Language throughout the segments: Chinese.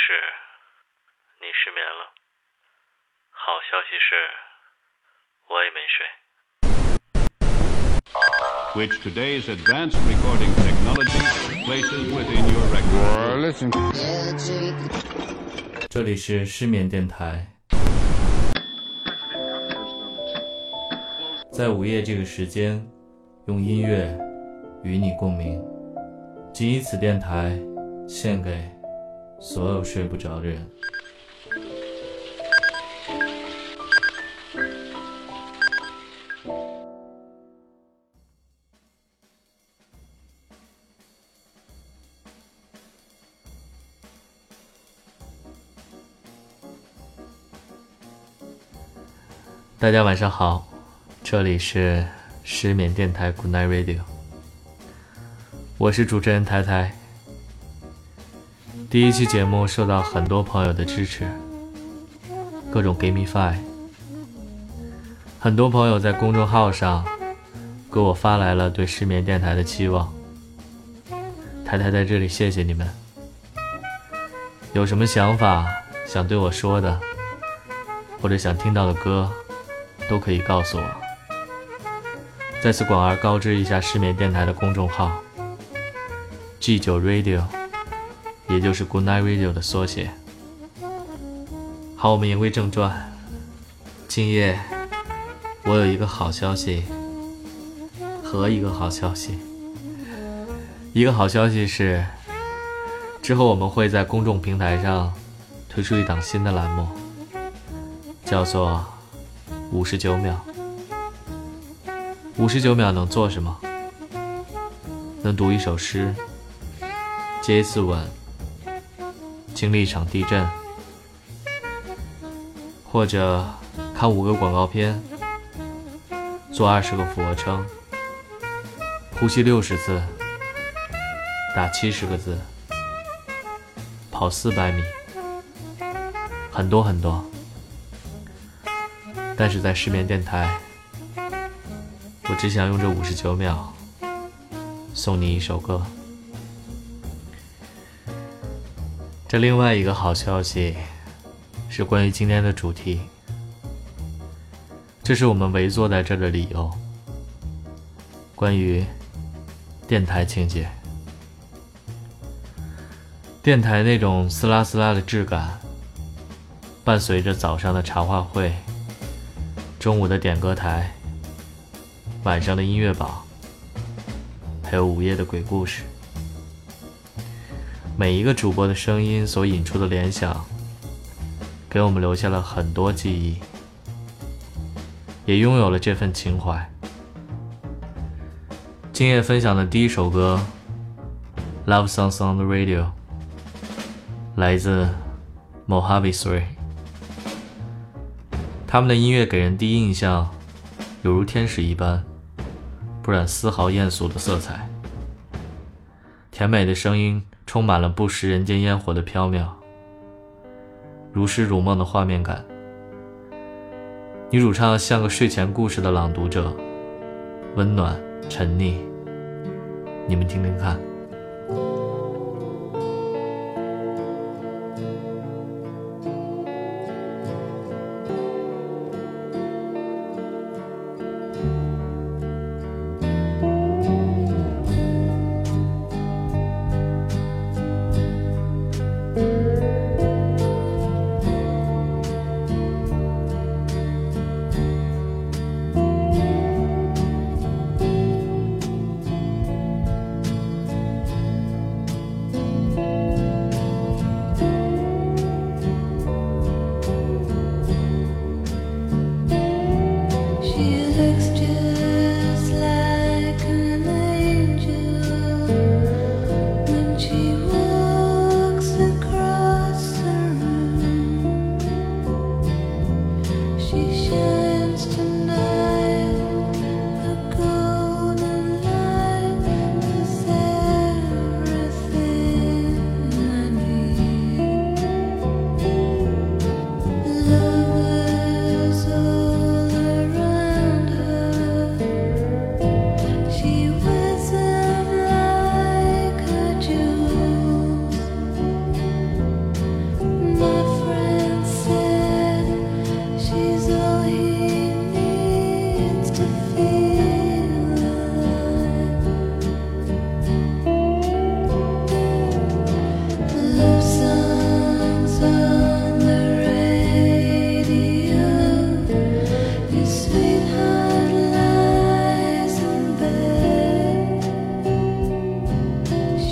息是，你失眠了；好消息是，我也没睡。which today's advanced recording technology places within your record. Listen. 这里是失眠电台，在午夜这个时间，用音乐与你共鸣。仅以此电台献给所有睡不着的人。大家晚上好，这里是失眠电台 Good Night Radio，我是主持人台台。第一期节目受到很多朋友的支持，各种 Give me five，很多朋友在公众号上给我发来了对失眠电台的期望，台台在这里谢谢你们。有什么想法想对我说的，或者想听到的歌？都可以告诉我。再次广而告知一下失眠电台的公众号：G 九 Radio，也就是 Good Night Radio 的缩写。好，我们言归正传。今夜我有一个好消息和一个好消息。一个好消息是，之后我们会在公众平台上推出一档新的栏目，叫做。五十九秒，五十九秒能做什么？能读一首诗，接一次吻，经历一场地震，或者看五个广告片，做二十个俯卧撑，呼吸六十次，打七十个字，跑四百米，很多很多。但是在失眠电台，我只想用这五十九秒送你一首歌。这另外一个好消息是关于今天的主题，这是我们围坐在这的理由。关于电台情节，电台那种撕拉撕拉的质感，伴随着早上的茶话会。中午的点歌台，晚上的音乐榜，还有午夜的鬼故事，每一个主播的声音所引出的联想，给我们留下了很多记忆，也拥有了这份情怀。今夜分享的第一首歌《Love Songs on the Radio》，来自 Mojave Three。他们的音乐给人第一印象，犹如天使一般，不染丝毫艳俗的色彩。甜美的声音充满了不食人间烟火的飘渺，如诗如梦的画面感。女主唱像个睡前故事的朗读者，温暖沉溺。你们听听看。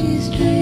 These dreams.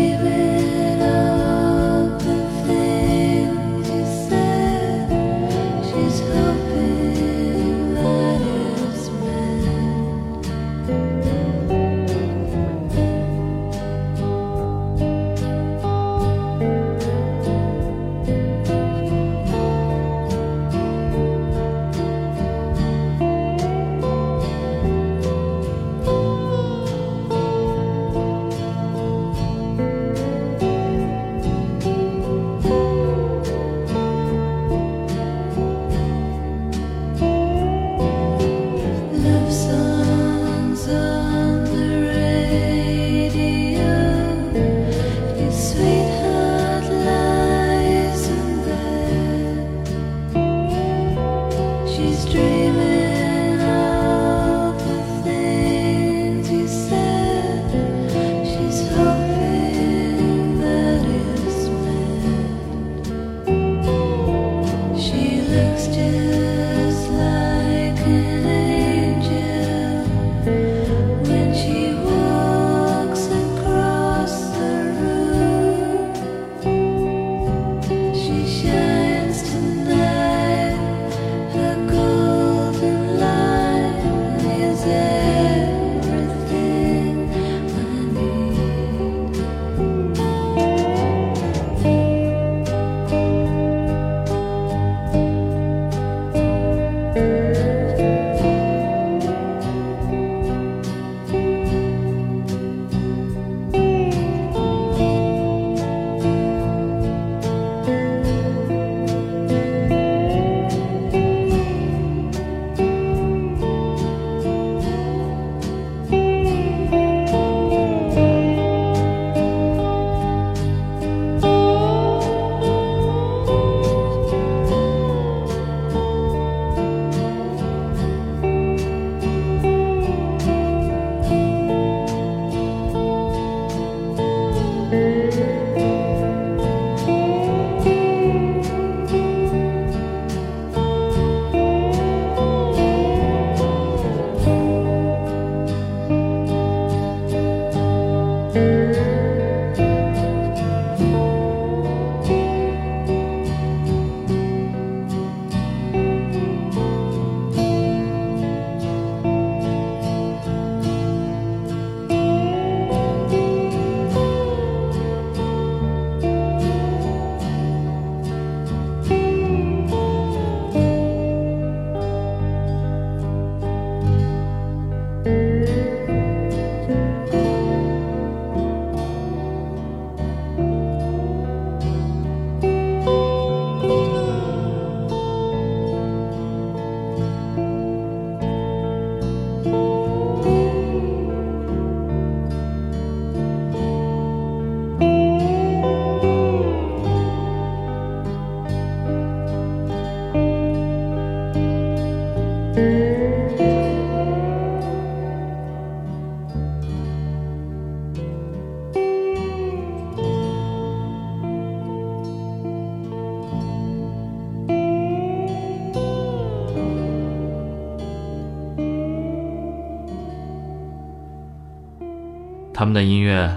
他们的音乐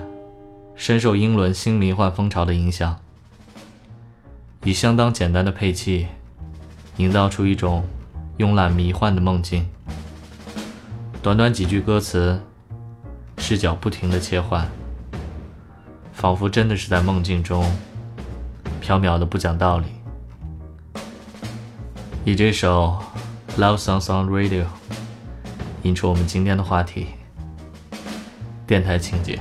深受英伦新迷幻风潮的影响，以相当简单的配器，营造出一种慵懒迷幻的梦境。短短几句歌词，视角不停的切换，仿佛真的是在梦境中，缥缈的不讲道理。以这首《Love Songs on Radio》引出我们今天的话题：电台情节。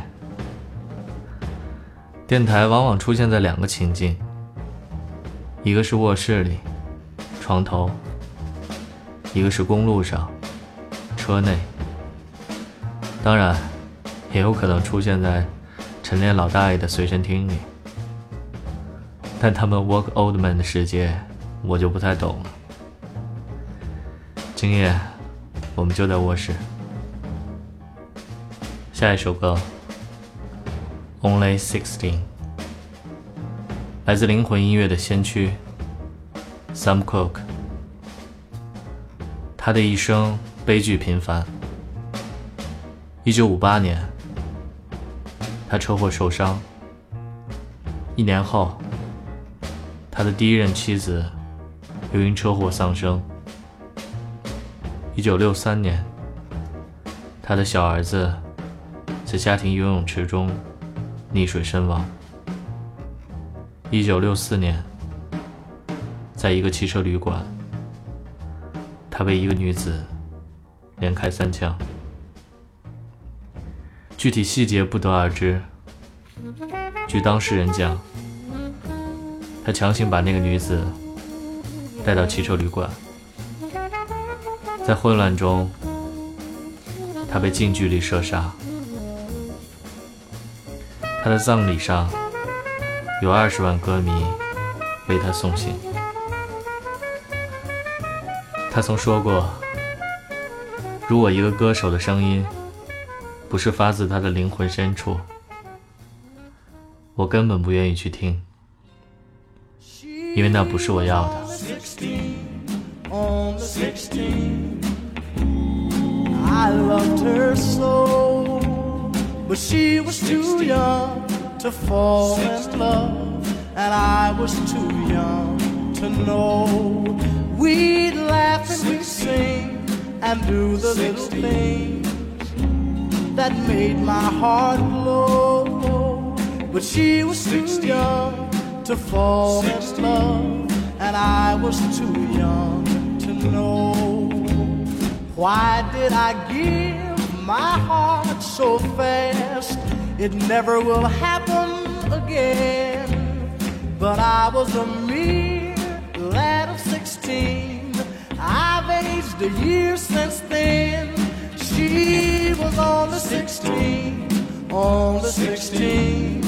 电台往往出现在两个情境，一个是卧室里、床头，一个是公路上、车内。当然，也有可能出现在晨练老大爷的随身听里。但他们 Work Old Man 的世界，我就不太懂了。今夜，我们就在卧室。下一首歌。Only Sixteen，来自灵魂音乐的先驱 Sam Cooke。他的一生悲剧频繁。一九五八年，他车祸受伤。一年后，他的第一任妻子又因车祸丧生。一九六三年，他的小儿子在家庭游泳池中。溺水身亡。一九六四年，在一个汽车旅馆，他被一个女子连开三枪。具体细节不得而知。据当事人讲，他强行把那个女子带到汽车旅馆，在混乱中，他被近距离射杀。他的葬礼上，有二十万歌迷为他送行。他曾说过：“如果一个歌手的声音不是发自他的灵魂深处，我根本不愿意去听，因为那不是我要的。” But she was too young to fall in love, and I was too young to know. We'd laugh and we'd sing and do the little things that made my heart glow. But she was too young to fall in love, and I was too young to know. Why did I give? My heart so fast. It never will happen again. But I was a mere lad of 16. I've aged a year since then. She was on the 16, on the 16.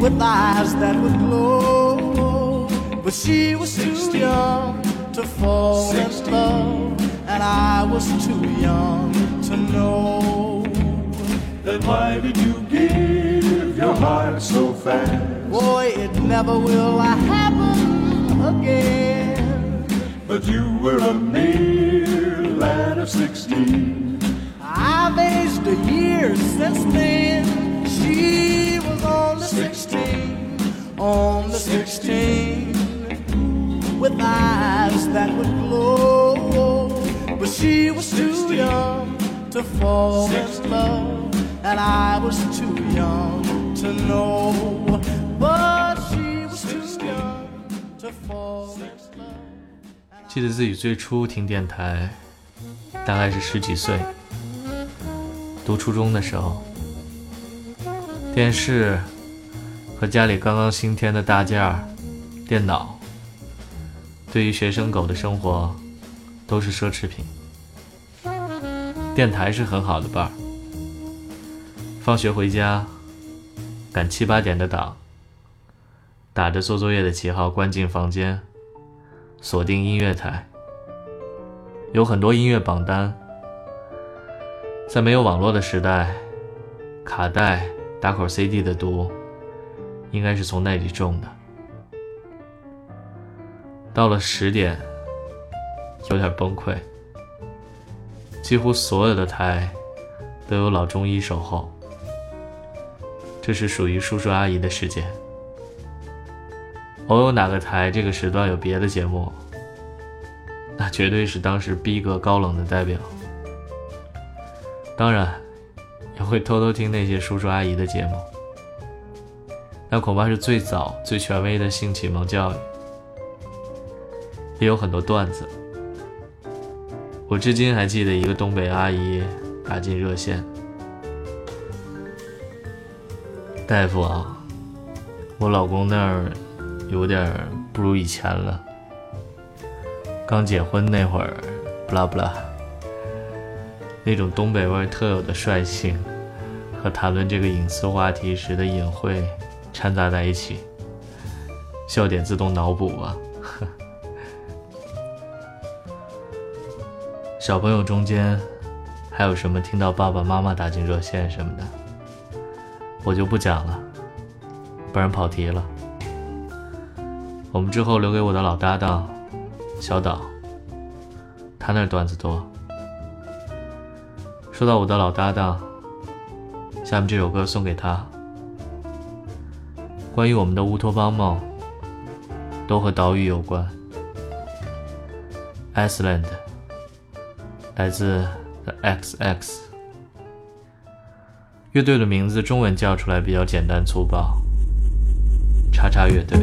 With eyes that would glow. But she was too young to fall in love. And I was too young to know. Then why did you give your heart so fast? Boy, it never will happen again. But you were a mere lad of sixteen. I've aged a year since then. She was only sixteen, only sixteen, with eyes that would glow. But she was too young to fall in love, and I was too young to know. But she was too young to fall in love. 记得自己最初听电台，大概是十几岁，读初中的时候，电视和家里刚刚新添的大件儿电脑，对于学生狗的生活。都是奢侈品。电台是很好的伴儿。放学回家，赶七八点的档，打着做作业的旗号关进房间，锁定音乐台。有很多音乐榜单。在没有网络的时代，卡带、打口 CD 的毒，应该是从那里种的。到了十点。有点崩溃。几乎所有的台都有老中医守候。这是属于叔叔阿姨的世界。偶有哪个台这个时段有别的节目，那绝对是当时逼格高冷的代表。当然，也会偷偷听那些叔叔阿姨的节目，那恐怕是最早、最权威的性启蒙教育，也有很多段子。我至今还记得一个东北阿姨打进热线：“大夫啊，我老公那儿……”有点不如以前了。刚结婚那会儿，不拉不拉，那种东北味特有的率性，和谈论这个隐私话题时的隐晦掺杂在一起，笑点自动脑补啊。小朋友中间还有什么听到爸爸妈妈打进热线什么的，我就不讲了，不然跑题了。我们之后留给我的老搭档小岛，他那段子多。说到我的老搭档，下面这首歌送给他。关于我们的乌托邦梦，都和岛屿有关。Iceland，来自 XX 乐队的名字，中文叫出来比较简单粗暴，叉叉乐队。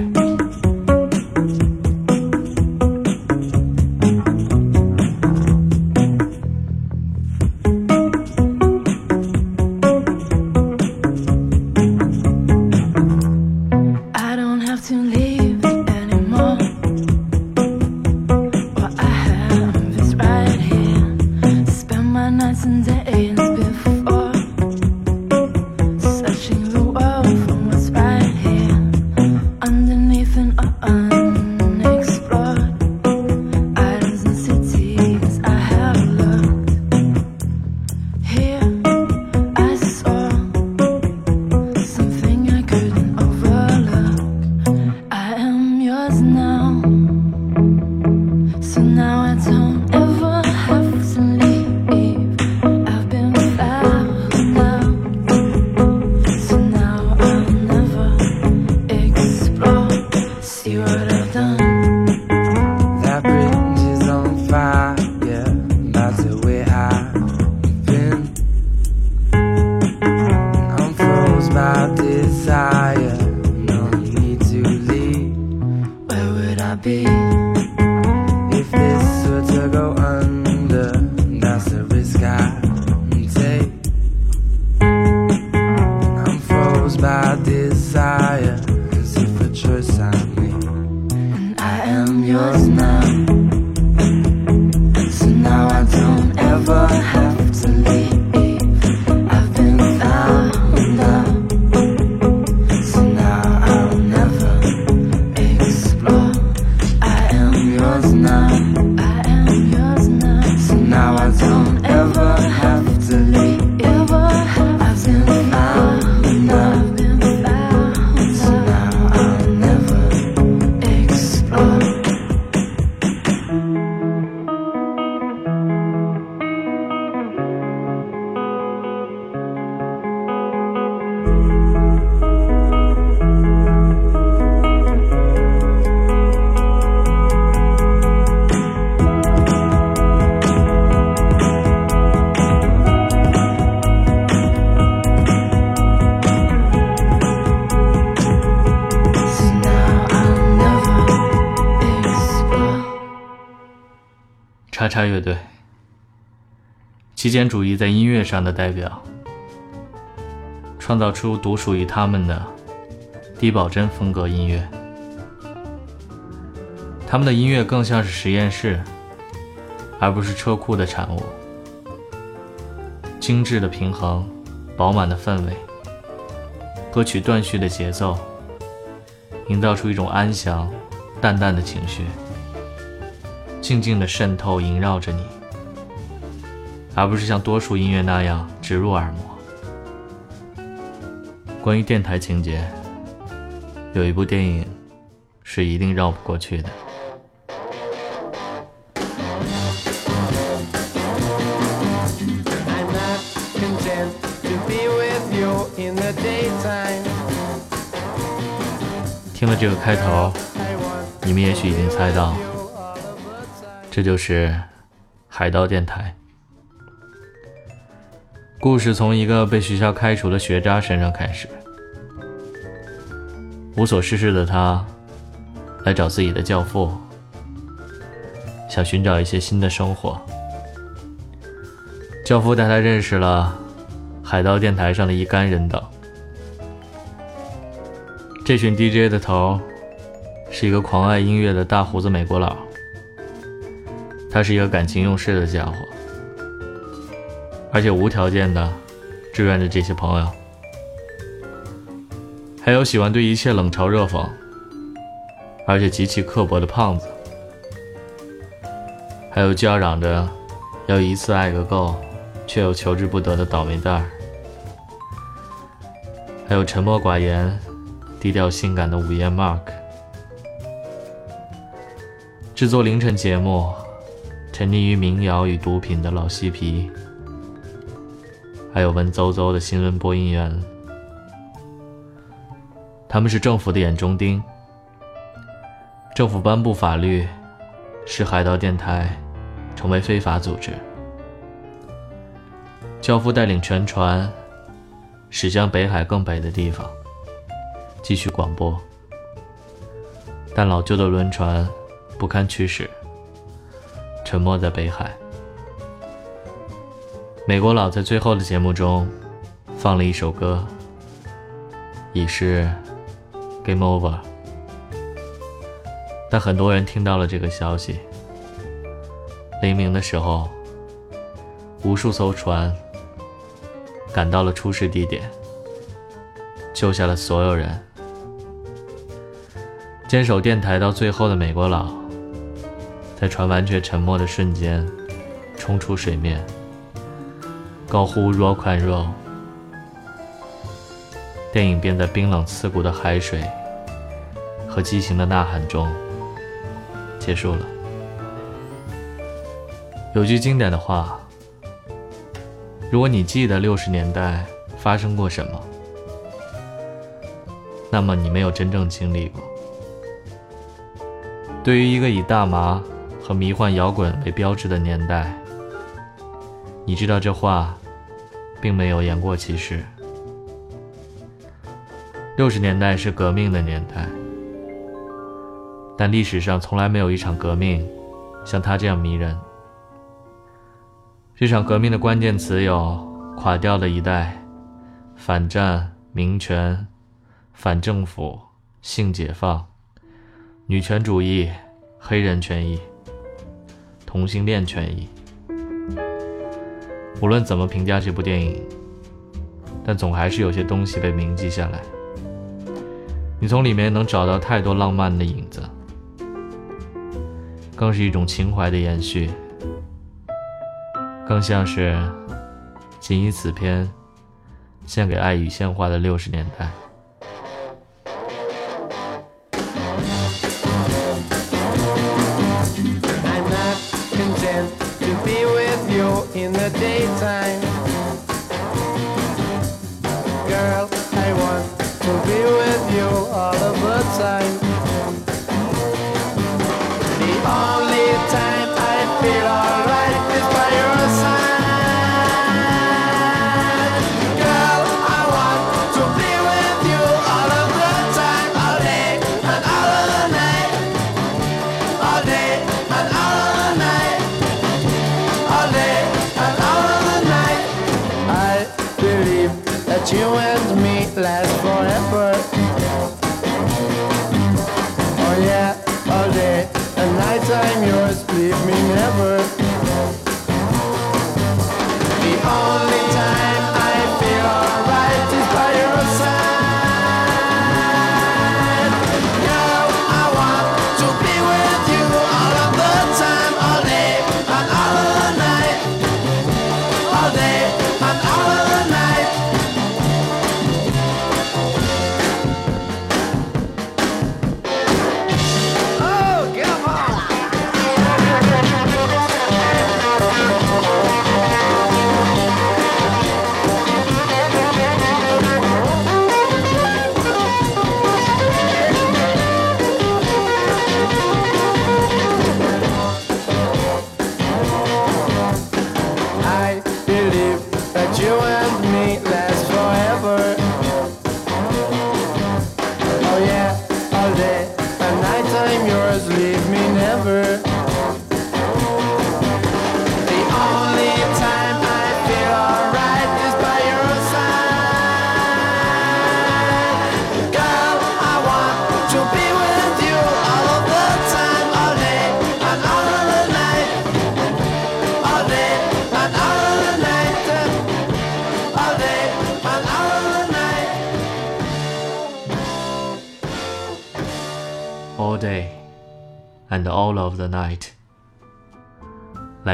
叉叉乐队，极简主义在音乐上的代表，创造出独属于他们的低保真风格音乐。他们的音乐更像是实验室，而不是车库的产物。精致的平衡，饱满的氛围，歌曲断续的节奏，营造出一种安详、淡淡的情绪。静静的渗透萦绕着你，而不是像多数音乐那样植入耳膜。关于电台情节，有一部电影是一定绕不过去的。听了这个开头，你们也许已经猜到，这就是海盗电台。故事从一个被学校开除的学渣身上开始。无所事事的他，来找自己的教父，想寻找一些新的生活。教父带他认识了海盗电台上的一干人等。这群 DJ 的头是一个狂爱音乐的大胡子美国佬。他是一个感情用事的家伙，而且无条件的志愿着这些朋友。还有喜欢对一切冷嘲热讽，而且极其刻薄的胖子，还有叫嚷着要一次爱个够，却又求之不得的倒霉蛋儿，还有沉默寡言、低调性感的午夜 Mark，制作凌晨节目。沉溺于民谣与毒品的老嬉皮，还有文绉绉的新闻播音员，他们是政府的眼中钉。政府颁布法律，使海盗电台成为非法组织。教父带领全船驶向北海更北的地方，继续广播。但老旧的轮船不堪驱使。沉没在北海。美国佬在最后的节目中放了一首歌，已是 Game Over。但很多人听到了这个消息。黎明的时候，无数艘船赶到了出事地点，救下了所有人。坚守电台到最后的美国佬。在船完全沉没的瞬间，冲出水面，高呼 “Rock and Roll”。电影便在冰冷刺骨的海水和激情的呐喊中结束了。有句经典的话：“如果你记得六十年代发生过什么，那么你没有真正经历过。”对于一个以大麻和迷幻摇滚为标志的年代，你知道这话并没有言过其实。六十年代是革命的年代，但历史上从来没有一场革命像它这样迷人。这场革命的关键词有：垮掉的一代、反战、民权、反政府、性解放、女权主义、黑人权益。同性恋权益。无论怎么评价这部电影，但总还是有些东西被铭记下来。你从里面能找到太多浪漫的影子，更是一种情怀的延续，更像是仅以此片献给爱与鲜花的六十年代。outside.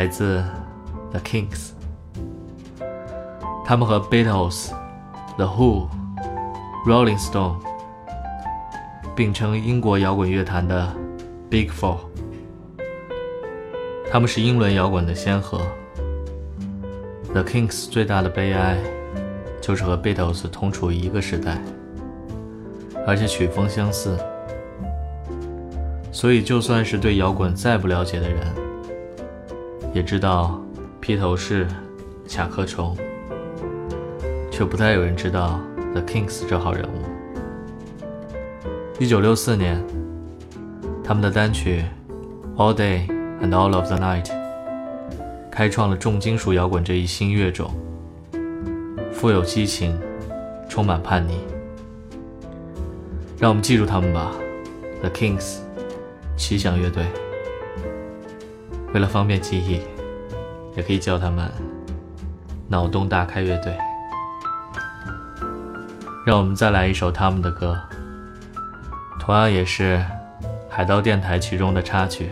自 The Kings。他们和 Beatles、The Who、Rolling Stone 并称英国摇滚乐坛的 Big Four。他们是英伦摇滚的先河。The Kings 最大的悲哀就是和 Beatles 同处一个时代，而且曲风相似。所以，就算是对摇滚再不了解的人，也知道披头士、甲壳虫，却不太有人知道 The Kings 这号人物。一九六四年，他们的单曲《All Day and All of the Night》开创了重金属摇滚这一新乐种，富有激情，充满叛逆。让我们记住他们吧，The Kings。奇想乐队，为了方便记忆，也可以叫他们“脑洞大开乐队”。让我们再来一首他们的歌，同样也是海盗电台曲中的插曲，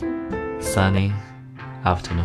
《Sunny Afternoon》。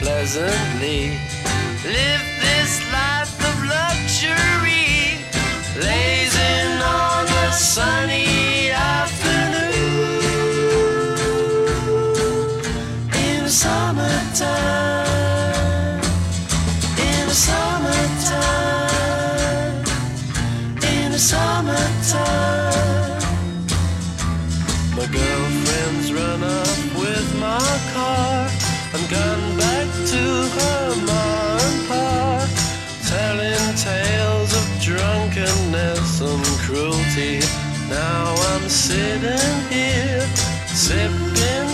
pleasantly. Live this life of luxury. Lazing on a sunny afternoon in summertime, in summertime, in the summertime. And gone back to her mom and pa, telling tales of drunkenness and cruelty. Now I'm sitting here, sipping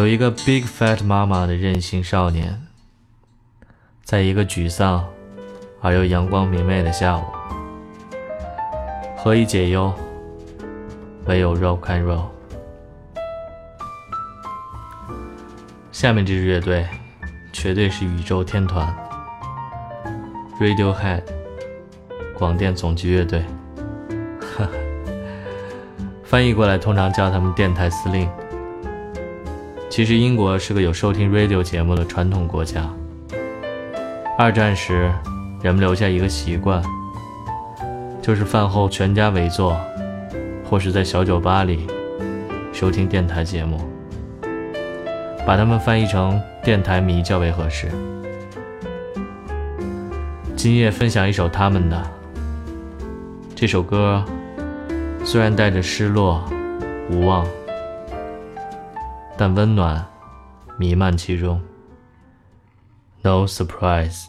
有一个 Big Fat 妈妈的任性少年，在一个沮丧而又阳光明媚的下午，何以解忧？唯有 Rock and Roll。下面这支乐队绝对是宇宙天团，Radiohead，广电总局乐队。哈哈，翻译过来通常叫他们电台司令。其实英国是个有收听 radio 节目的传统国家。二战时，人们留下一个习惯，就是饭后全家围坐，或是在小酒吧里收听电台节目，把它们翻译成电台迷较为合适。今夜分享一首他们的这首歌，虽然带着失落、无望。但温暖弥漫其中。No surprise。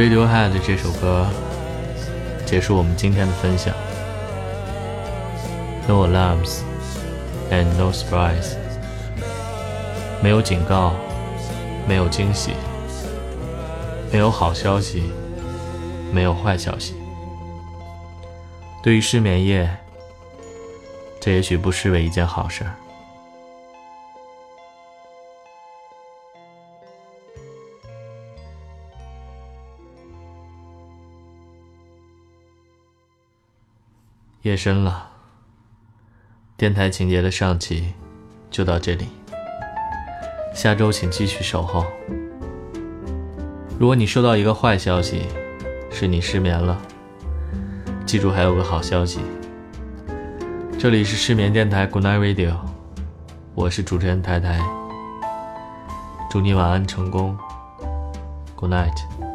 Radiohead 这首歌结束我们今天的分享。No alarms and no surprise，没有警告，没有惊喜，没有好消息，没有坏消息。对于失眠夜，这也许不失为一件好事儿。夜深了，电台情节的上集就到这里。下周请继续守候。如果你收到一个坏消息，是你失眠了，记住还有个好消息。这里是失眠电台 Good Night Radio，我是主持人台台。祝你晚安成功，Good night。